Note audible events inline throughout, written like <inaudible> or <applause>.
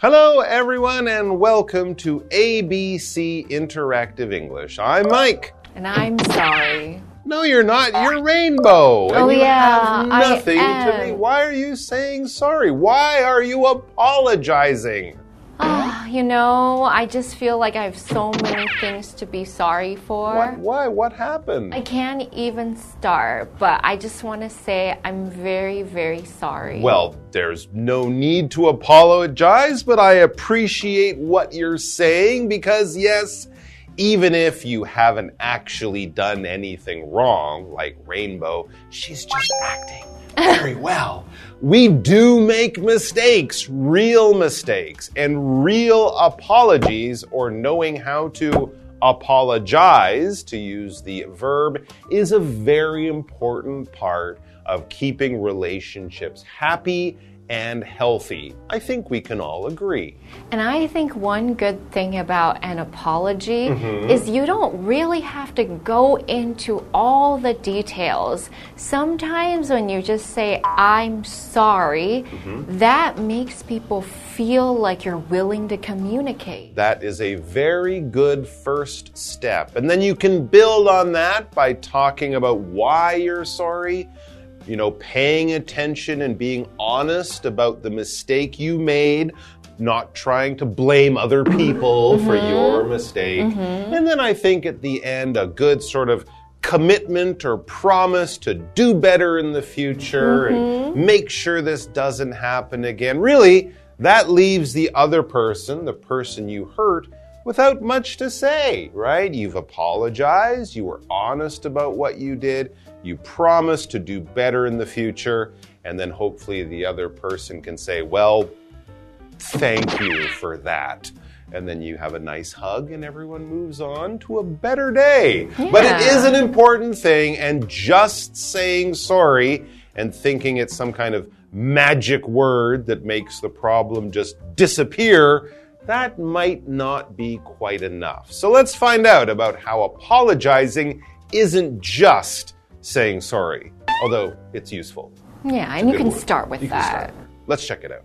Hello, everyone, and welcome to ABC Interactive English. I'm Mike. And I'm sorry. No, you're not. You're Rainbow. Oh, and you yeah, have I nothing to am. be. Why are you saying sorry? Why are you apologizing? You know, I just feel like I have so many things to be sorry for. What? Why? What happened? I can't even start, but I just want to say I'm very, very sorry. Well, there's no need to apologize, but I appreciate what you're saying because, yes, even if you haven't actually done anything wrong, like Rainbow, she's just acting very <laughs> well. We do make mistakes, real mistakes, and real apologies, or knowing how to apologize, to use the verb, is a very important part of keeping relationships happy and healthy. I think we can all agree. And I think one good thing about an apology Mm-hmm. is you don't really have to go into all the details. Sometimes when you just say, I'm sorry, Mm-hmm. that makes people feel like you're willing to communicate. That is a very good first step. And then you can build on that by talking about why you're sorry, you know, paying attention and being honest about the mistake you made, not trying to blame other people mm-hmm. for your mm-hmm. mistake. Mm-hmm. And then I think at the end, a good sort of commitment or promise to do better in the future and make sure this doesn't happen again. Really, that leaves the other person, the person you hurt, without much to say, right? You've apologized, you were honest about what you did, you promise to do better in the future, and then hopefully the other person can say, Well, thank you for that. And then you have a nice hug, and everyone moves on to a better day. But it is an important thing, and just saying sorry and thinking it's some kind of magic word that makes the problem just disappear, that might not be quite enough. So let's find out about how apologizing isn't just saying sorry, although it's useful. Yeah, and you can word. start with You that. start. Let's check it out.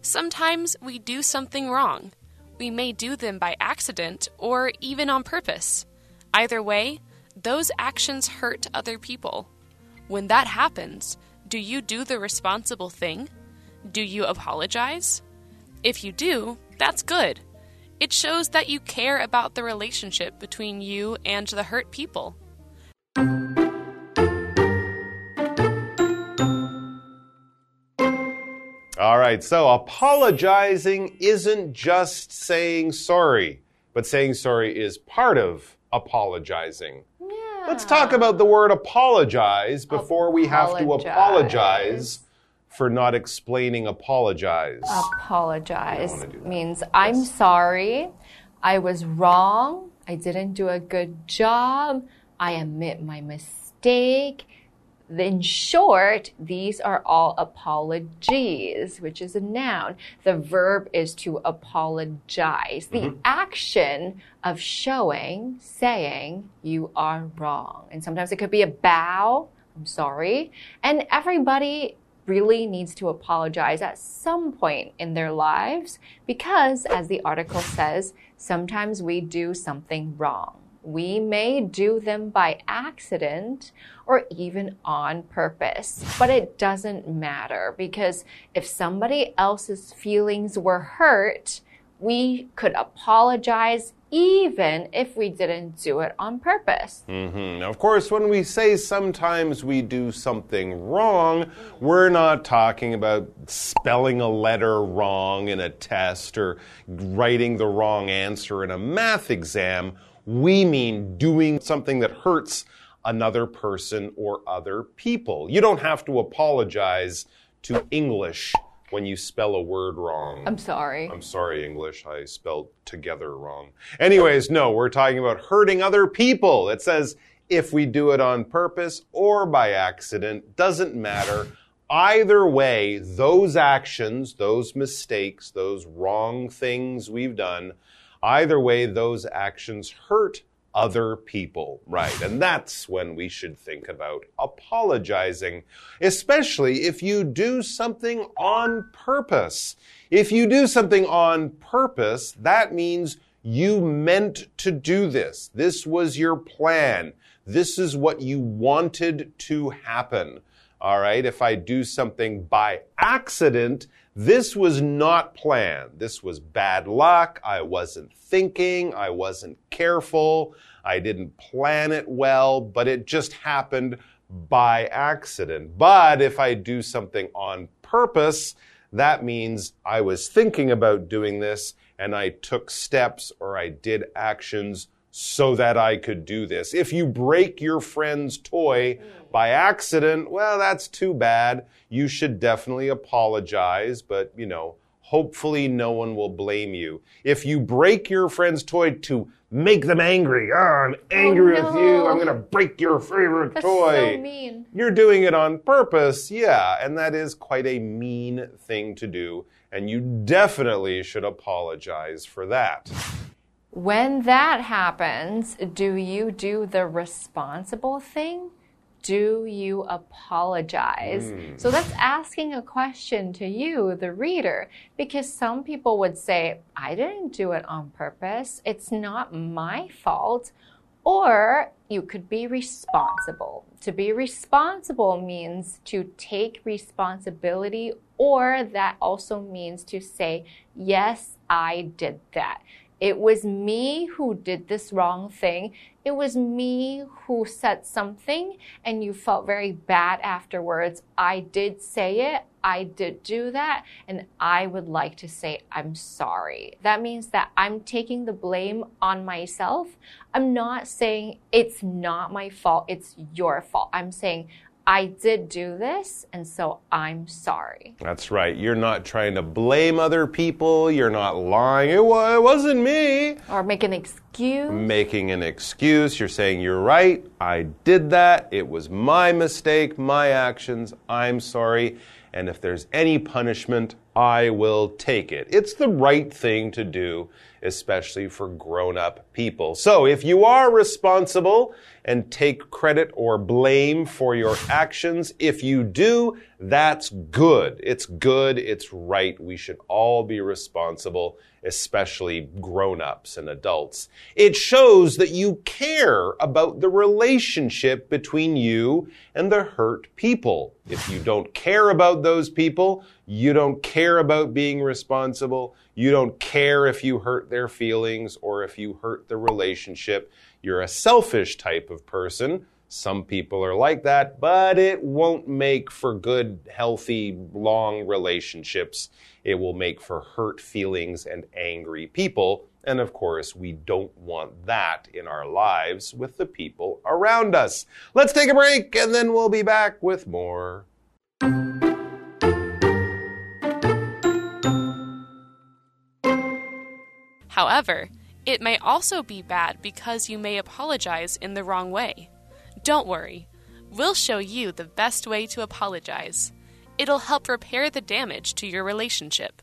Sometimes we do something wrong. We may do them by accident or even on purpose. Either way, those actions hurt other people. When that happens, do you do the responsible thing? Do you apologize? If you do, that's good. It shows that you care about the relationship between you and the hurt people. All right, so apologizing isn't just saying sorry, but saying sorry is part of apologizing. Yeah. Let's talk about the word apologize before we have to Apologize. For not explaining apologize. apologize wanna do that. means I'm sorry, I was wrong, I didn't do a good job, I admit my mistake. In short, these are all apologies, which is a noun. The verb is to apologize. The mm-hmm. action of showing, saying, you are wrong. And sometimes it could be a bow, I'm sorry. And everybody really needs to apologize at some point in their lives because, as the article says, sometimes we do something wrong. We may do them by accident or even on purpose, but it doesn't matter because if somebody else's feelings were hurt, we could apologize even if we didn't do it on purpose. Mhm. Now, Of course, when we say sometimes we do something wrong, we're not talking about spelling a letter wrong in a test or writing the wrong answer in a math exam. We mean doing something that hurts another person or other people. You don't have to apologize to English when you spell a word wrong. I'm sorry. I'm sorry, English. I spelled together wrong. Anyways, no, we're talking about hurting other people. It says if we do it on purpose or by accident, doesn't matter. Either way, those actions, those mistakes, those wrong things we've done, either way, those actions hurt other people. Right. And that's when we should think about apologizing, especially if you do something on purpose. If you do something on purpose, that means you meant to do this. This was your plan. This is what you wanted to happen. All right. If I do something by accident, this was not planned. This was bad luck. I wasn't thinking. I wasn't careful. I didn't plan it well, but it just happened by accident. But if I do something on purpose, that means I was thinking about doing this and I took steps or I did actions so that I could do this. If you break your friend's toy by accident, well, that's too bad. You should definitely apologize, but you know, hopefully no one will blame you. If you break your friend's toy to make them angry, ah, oh, I'm angry Oh, with you. I'm gonna break your favorite That's toy. so mean. You're doing it on purpose, yeah, and that is quite a mean thing to do, and you definitely should apologize for that. When that happens, do you do the responsible thing? Do you apologize? Hmm. So that's asking a question to you, the reader, because some people would say, I didn't do it on purpose. It's not my fault. Or you could be responsible. To be responsible means to take responsibility, or that also means to say, Yes, I did that. It was me who did this wrong thing. It was me who said something and you felt very bad afterwards. I did say it. I did do that. And I would like to say, I'm sorry. That means that I'm taking the blame on myself. I'm not saying it's not my fault. It's your fault. I'm saying, I did do this, and so I'm sorry. That's right. You're not trying to blame other people. You're not lying. It, wa- it wasn't me. Or make an excuse. Making an excuse. You're saying, You're right. I did that. It was my mistake, my actions. I'm sorry. And if there's any punishment, I will take it. It's the right thing to do, especially for grown up people. So if you are responsible and take credit or blame for your actions, if you do, that's good. It's good. It's right. We should all be responsible, especially grown ups and adults. It shows that you care about the relationship between you and the hurt people. If you don't care about those people, you don't care about being responsible, you don't care if you hurt their feelings or if you hurt the relationship, you're a selfish type of person. Some people are like that, but it won't make for good, healthy, long relationships. It will make for hurt feelings and angry people. And of course, we don't want that in our lives with the people around us. Let's take a break and then we'll be back with more. However, it may also be bad because you may apologize in the wrong way. Don't worry, we'll show you the best way to apologize. It'll help repair the damage to your relationship.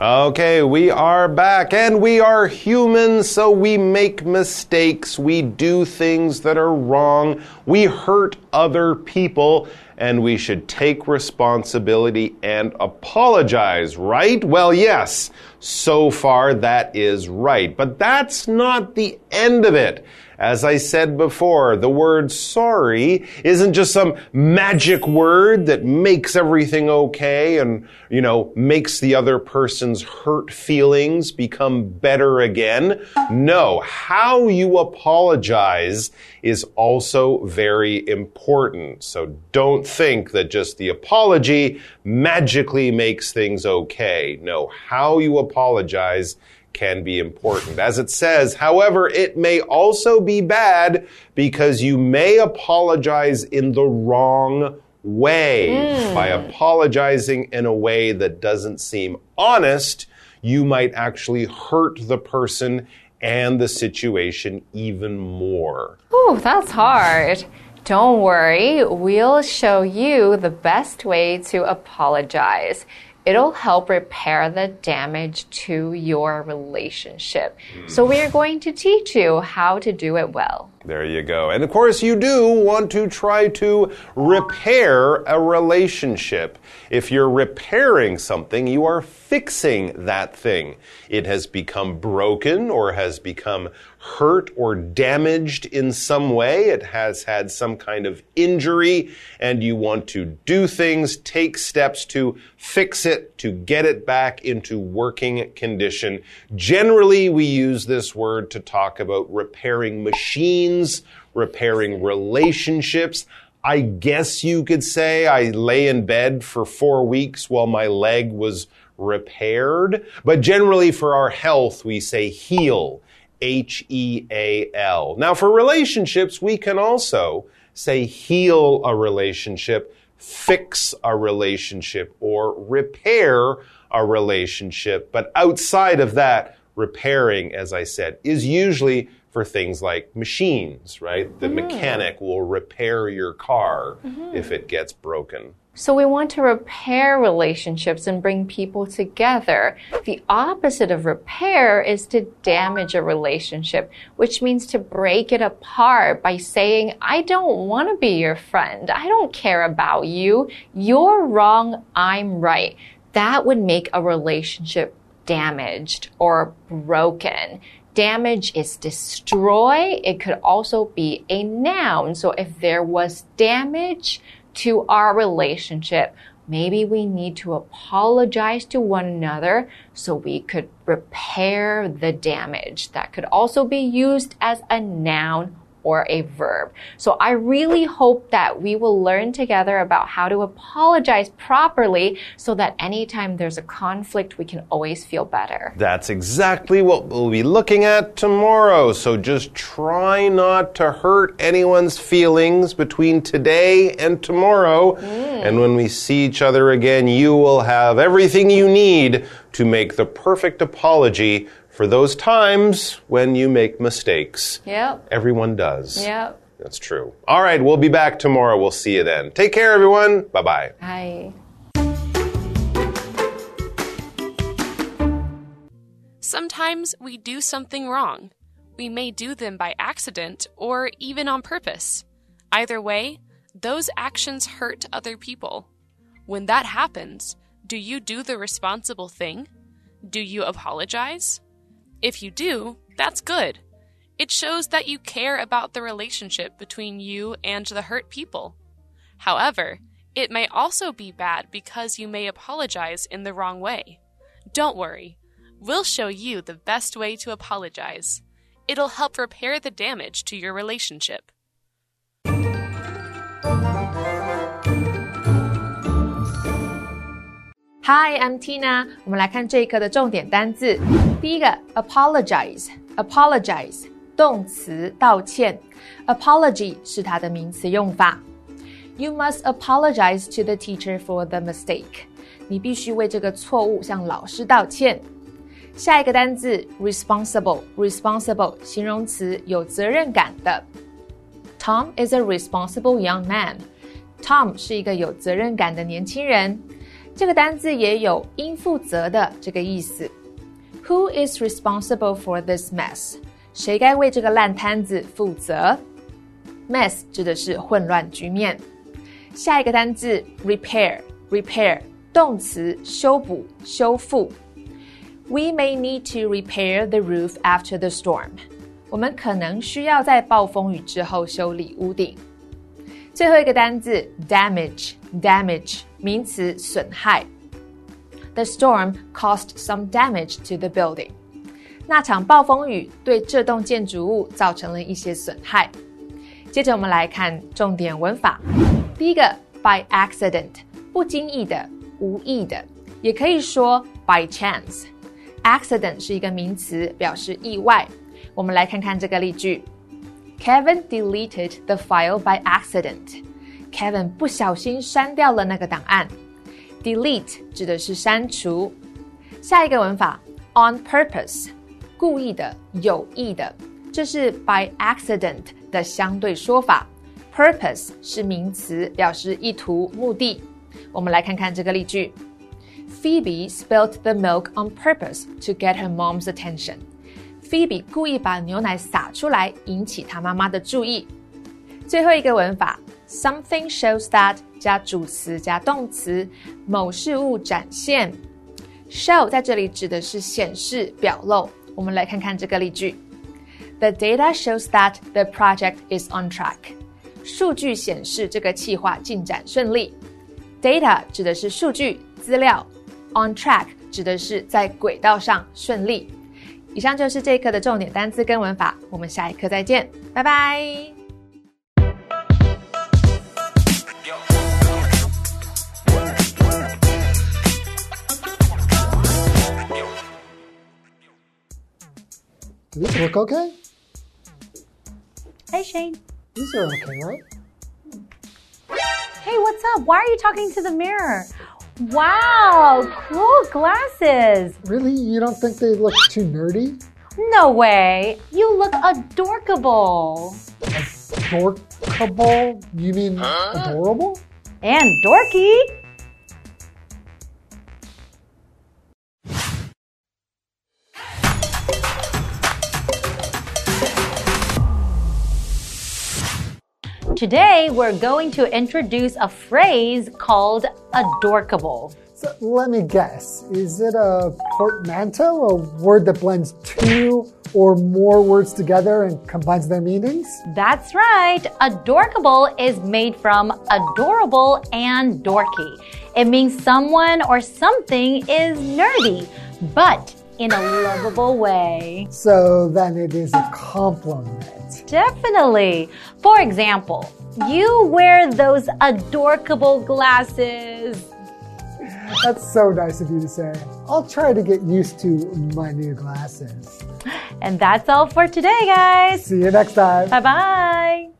Okay, we are back and we are human, so we make mistakes. We do things that are wrong. We hurt other people and we should take responsibility and apologize, right? Well, yes, so far that is right. But that's not the end of it. As I said before, the word sorry isn't just some magic word that makes everything okay and, you know, makes the other person's hurt feelings become better again. No, how you apologize is also very important. So don't think that just the apology magically makes things okay. No, how you apologize can be important. As it says, however, it may also be bad because you may apologize in the wrong way. Hmm. By apologizing in a way that doesn't seem honest, you might actually hurt the person and the situation even more. Oh, that's hard. Don't worry, we'll show you the best way to apologize. It'll help repair the damage to your relationship. So we are going to teach you how to do it well. There you go. And of course, you do want to try to repair a relationship. If you're repairing something, you are fixing that thing. It has become broken or has become hurt or damaged in some way. It has had some kind of injury, and you want to do things, take steps to fix it, to get it back into working condition. Generally, we use this word to talk about repairing machines, repairing relationships. I guess you could say I lay in bed for four weeks while my leg was repaired. But generally, for our health, we say heal. H E A L. Now, for relationships, we can also say heal a relationship, fix a relationship, or repair a relationship. But outside of that, repairing, as I said, is usually for things like machines, right? The mm. mechanic will repair your car mm-hmm. if it gets broken. So we want to repair relationships and bring people together. The opposite of repair is to damage a relationship, which means to break it apart by saying, I don't want to be your friend. I don't care about you. You're wrong. I'm right. That would make a relationship damaged or broken. Damage is destroy. It could also be a noun. So if there was damage, to our relationship, maybe we need to apologize to one another so we could repair the damage. That could also be used as a noun or a verb. So I really hope that we will learn together about how to apologize properly so that anytime there's a conflict, we can always feel better. That's exactly what we'll be looking at tomorrow. So just try not to hurt anyone's feelings between today and tomorrow. Mm. And when we see each other again, you will have everything you need to make the perfect apology for those times when you make mistakes. Yep. Everyone does. Yep. That's true. All right, we'll be back tomorrow. We'll see you then. Take care, everyone. Bye bye. Bye. Sometimes we do something wrong. We may do them by accident or even on purpose. Either way, those actions hurt other people. When that happens, do you do the responsible thing? Do you apologize? If you do, that's good. It shows that you care about the relationship between you and the hurt people. However, it may also be bad because you may apologize in the wrong way. Don't worry, we'll show you the best way to apologize. It'll help repair the damage to your relationship. Hi, I'm Tina。我们来看这一课的重点单字。 第一个，apologize，apologize，动词，道歉。apology 是它的名词用法。You must apologize to the teacher for the mistake。你必须为这个错误向老师道歉。下一个单字，responsible，responsible，形容词，有责任感的。Tom is a responsible young man。Tom 是一个有责任感的年轻人。这个单字也有应负责的这个意思。 Who is responsible for this mess？谁该为这个烂摊子负责？Mess 指的是混乱局面。下一个单字 repair，repair 动词修补、修复。We may need to repair the roof after the storm。我们可能需要在暴风雨之后修理屋顶。最后一个单字 damage，damage 名词损害。 The storm caused some damage to the building。那场暴风雨对这栋建筑物造成了一些损害。接着我们来看重点文法。第一个 by accident，不经意的、无意的，也可以说 by chance。accident 是一个名词，表示意外。我们来看看这个例句。Kevin deleted the file by accident. Kevin 不小心删掉了那个档案。 Delete 指的是删除。下一个文法 on purpose，故意的、有意的，这是 by accident 的相对说法。Purpose 是名词，表示意图、目的。我们来看看这个例句 Phoebe spilled the milk on purpose to get her mom's attention. Phoebe 故意把牛奶洒出来，引起她妈妈的注意。最后一个文法，something shows that 加主词加动词，某事物展现。show 在这里指的是显示、表露。我们来看看这个例句：The data shows that the project is on track。数据显示这个计划进展顺利。Data 指的是数据资料，on track 指的是在轨道上顺利。以上就是这一课的重点单词跟文法，我们下一课再见，拜拜。Does this look okay? Hey, Shane. These are okay, right? Hey, what's up? Why are you talking to the mirror? Wow, cool glasses. Really? You don't think they look too nerdy? No way. You look adorkable. Adorkable? You mean adorable? And dorky. Today, we're going to introduce a phrase called adorkable. So let me guess. Is it a portmanteau, a word that blends two or more words together and combines their meanings? That's right. Adorkable is made from adorable and dorky. It means someone or something is nerdy, but in a lovable way. So then it is a compliment. Definitely. For example, you wear those adorkable glasses. That's so nice of you to say. I'll try to get used to my new glasses. And that's all for today, guys. See you next time. Bye bye.